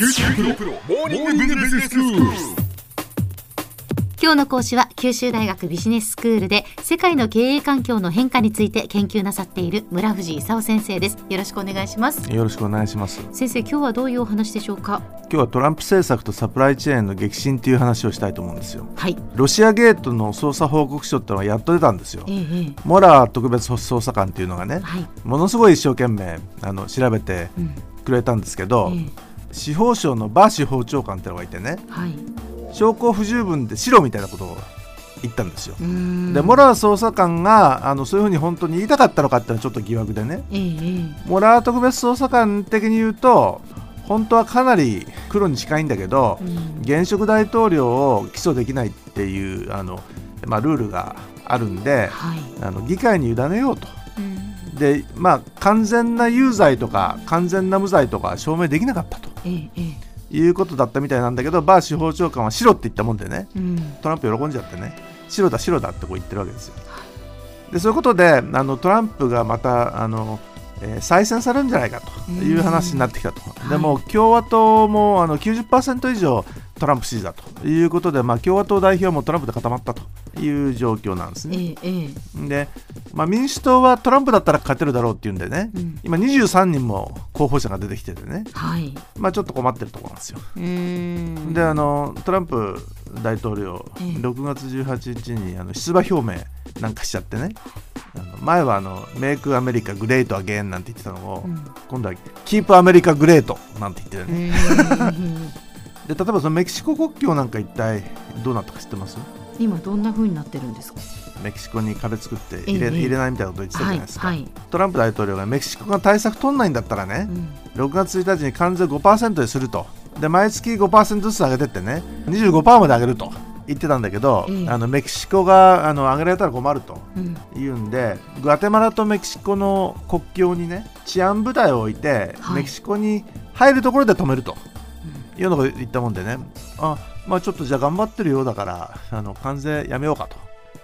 九州大学モーニングビジネススクール。今日の講師は九州大学ビジネススクールで世界の経営環境の変化について研究なさっている村藤勲先生です。よろしくお願いします。よろしくお願いします。先生今日はどういうお話でしょうか？今日はトランプ政策とサプライチェーンの激震という話をしたいと思うんですよ。はい。ロシアゲートの捜査報告書ってのはやっと出たんですよ。ええええ。モラー特別捜査官っていうのがねはい。ものすごい一生懸命あの調べてうん。くれたんですけど、え司法省のバー司法長官ってのがいてねえはい。証拠不十分で白みたいなことを言ったんですよ。でモラー捜査官があのそういうふうに本当に言いたかったのかっていうのはちょっと疑惑でね。モラー特別捜査官的に言うと本当はかなり黒に近いんだけどえうん。現職大統領を起訴できないっていうあの、まあ、ルールがあるんではい。あの議会に委ねようと。うん。でまあ完全な有罪とか完全な無罪とか証明できなかったということだったみたいなんだけどバー司法長官は白って言ったもんでね。うん。トランプ喜んじゃってね。白だ白だってこう言ってるわけですよ。でそういうことであのトランプがまたあの、えー再選されるんじゃないかという話になってきたと。でも共和党もあの90%以上トランプ支持だということで、まあ、共和党代表もトランプで固まったという状況なんですね。で、まあ、民主党はトランプだったら勝てるだろうっていうんでね、うん。今23人も候補者が出てきててね、はい。まあ、ちょっと困ってるところなんですよ。であのトランプ大統領、ええ。6月18日にあの出馬表明なんかしちゃってね前はあの「メイクアメリカグレートアゲイン」なんて言ってたのを、うん。今度は「キープアメリカグレート」なんて言ってたね、で例えばそのメキシコ国境なんか一体どうなったか知ってます？今どんな風になってるんですか？メキシコに壁作って入れ,、ええ。入れないみたいなこと言ってたじゃはいないですか、はいトランプ大統領がメキシコが対策取んないんだったらねう、ん。6月1日に関税5%にすると。で毎月5%ずつ上げてってね25%まで上げると言ってたんだけど、ええ。あのメキシコがあの上げられたら困るとうん。言うんでグアテマラとメキシコの国境にね治安部隊を置いて、はい。メキシコに入るところで止めるというのを言ったもんでね。あまあちょっとじゃあ頑張ってるようだからあの関税やめようかと。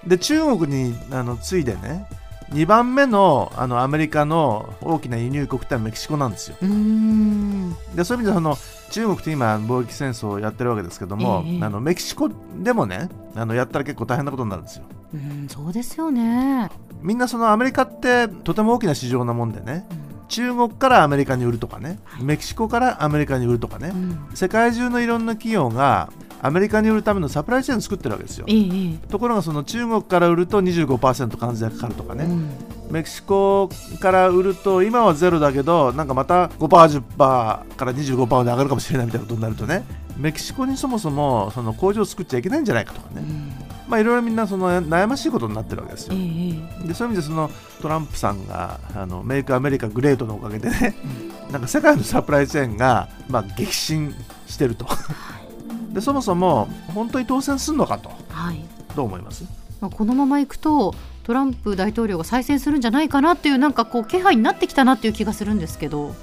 で中国にあの次いでね2番目のあのアメリカの大きな輸入国ってメキシコなんですよ。うーん。でそういう意味でその中国って今貿易戦争をやってるわけですけども、ええ。あのメキシコでもねあのやったら結構大変なことになるんですよ。うんそうですよね。みんなそのアメリカってとても大きな市場なもんでね中国からアメリカに売るとかねメキシコからアメリカに売るとかねうん。世界中のいろんな企業がアメリカに売るためのサプライチェーンを作ってるわけですよ。ええええ。ところがその中国から売ると25%関税がかかるとかね、うん。メキシコから売ると今はゼロだけどなんかまた 5%10% から25%まで上がるかもしれないみたいなことになるとねメキシコにそもそもその工場を作っちゃいけないんじゃないかとかね、うん。まあいろいろみんなその悩ましいことになってるわけですよ。でそういう意味でそのトランプさんがあのメイクアメリカグレートのおかげでね、なんか世界のサプライチェーンが、まあ、激震してるとでそもそも本当に当選するのかと。えはい。どう思います？まあこのままいくとトランプ大統領が再選するんじゃないかなっていうなんかこう気配になってきたなっていう気がするんですけど、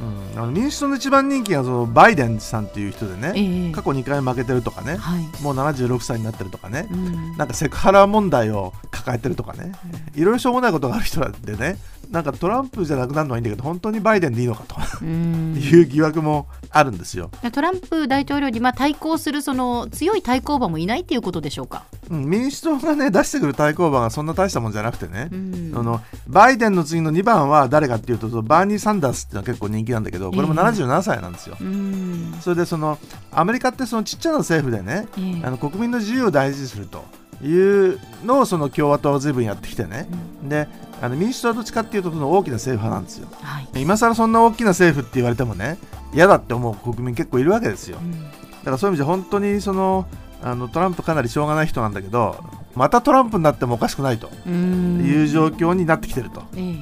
うん、あの民主党の一番人気がそのバイデンさんっていう人でね、ええ。過去2回負けてるとかね、はい、もう76歳になってるとかね、うん。なんかセクハラ問題を抱えてるとかね、いろいろしょうもないことがある人でね、なんかトランプじゃなくなるのはいいんだけど、本当にバイデンでいいのかと。うん。いう疑惑もあるんですよ。トランプ大統領にまあ対抗するその強い対抗馬もいないっていうことでしょうか？うん、民主党がね、出してくる対抗馬がそんな大したもんじゃなくてね、うん。あのバイデンの次の2番は誰かっていうと、そのバーニー・サンダースっていうのは結構人気なんだけど、これも77歳なんですよ。うん。それでそのアメリカってそのちっちゃな政府でね、ええ。あの国民の自由を大事にするというのをその共和党は随分やってきてね、であの民主党はどっちかっていうとその大きな政府派なんですよ。はい。今更そんな大きな政府って言われてもね嫌だって思う国民結構いるわけですよ。うん。だからそういう意味で本当にそのあのトランプかなりしょうがない人なんだけどまたトランプになってもおかしくないと。うん。いう状況になってきてると、ええ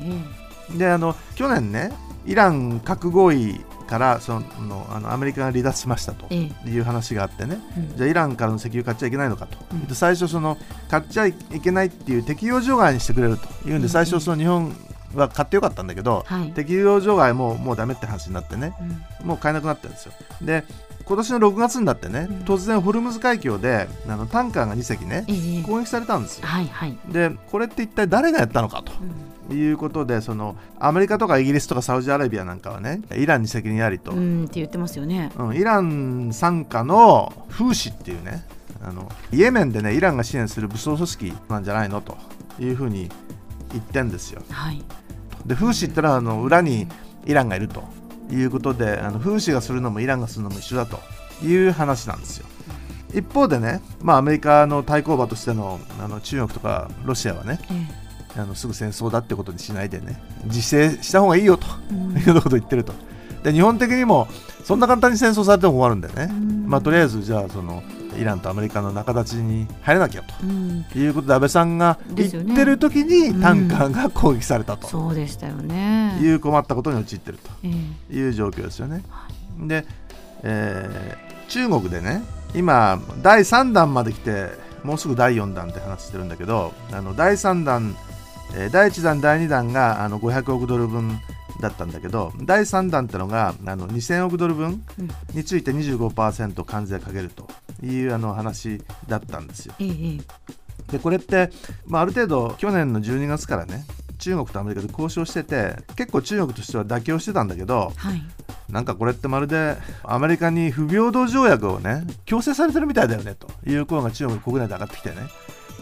えであの去年ねイラン核合意からそのあのアメリカが離脱しましたとええ。いう話があってね。うん。じゃあイランからの石油買っちゃいけないのかと、うん。で最初その買っちゃいけないっていう適用除外にしてくれるというんで最初その日本は買ってよかったんだけど、はい。適用除外もうもうダメって話になってね。うん。もう買えなくなったんですよ。で今年の6月になってね、うん。突然ホルムズ海峡であのタンカーが2隻ねええ。攻撃されたんですよ。はいはい。でこれって一体誰がやったのかということでそのアメリカとかイギリスとかサウジアラビアなんかはねイランに責任ありと、うんって言ってますよね。うんイラン傘下のフーシっていうねあのイエメンでねイランが支援する武装組織なんじゃないのというふうに言ってんですよ。はい。でフーシってのはあの裏にイランがいるということであのフーシがするのもイランがするのも一緒だという話なんですよ。一方でね、まあ、アメリカの対抗馬としてのあの中国とかロシアはねえあのすぐ戦争だってことにしないでね自制した方がいいよということを言ってると。で日本的にもそんな簡単に戦争されても困るんでね、うん。まあ、とりあえずじゃあそのイランとアメリカの仲立ちに入らなきゃと。うん。いうことで安倍さんが言ってる時にタンカーが攻撃されたと。そうでしたよね。いう困ったことに陥ってるええ。という状況ですよね。で、えー中国でね今第3弾まで来てもうすぐ第4弾って話してるんだけどあの第3弾、えー第1弾第2弾があの500億ドル分だったんだけど第3弾ってのがあの2000億ドル分うんについて25%関税かけるというあの話だったんですよ。でこれって、まあ、ある程度去年の12月からね中国とアメリカで交渉してて結構中国としては妥協してたんだけどはい。なんかこれってまるでアメリカに不平等条約をね強制されてるみたいだよねという声が中国国内で上がってきてね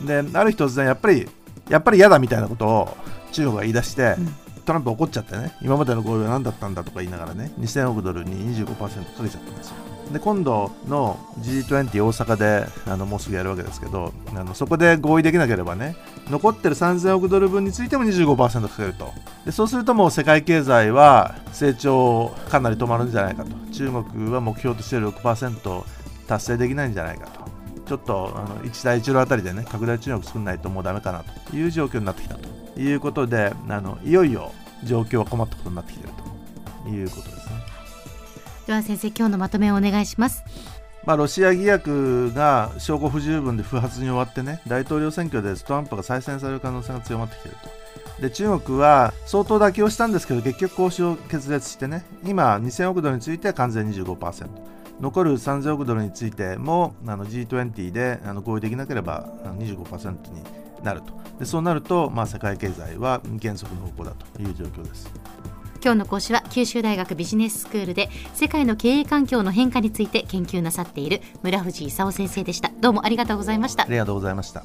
である日突然やっぱりやっぱり嫌だみたいなことを中国が言い出して、うんトランプ怒っちゃってね今までの合意は何だったんだとか言いながらね2000億ドルに25%かけちゃったんですよ。で今度の G20 大阪であのもうすぐやるわけですけどあのそこで合意できなければね残ってる3000億ドル分についても25%かけると。でそうするともう世界経済は成長かなり止まるんじゃないかと。中国は目標としている6%達成できないんじゃないかと。ちょっとあの一帯一路あたりでね拡大中国作らないともうダメかなという状況になってきたということであのいよいよ状況は困ったことになってきているということですね。では先生今日のまとめをお願いします。まあ、ロシア疑惑が証拠不十分で不発に終わってね大統領選挙でトランプが再選される可能性が強まってきているとで中国は相当妥協したんですけど結局交渉を決裂してね今2000億ドルについては完全25%残る3000億ドルについてもあの G20 であの合意できなければあの25%になるとでそうなると、まあ、世界経済は減速の方向だという状況です。今日の講師は九州大学ビジネススクールで世界の経営環境の変化について研究なさっている村藤勲先生でした。どうもありがとうございましたあ。りがとうございました。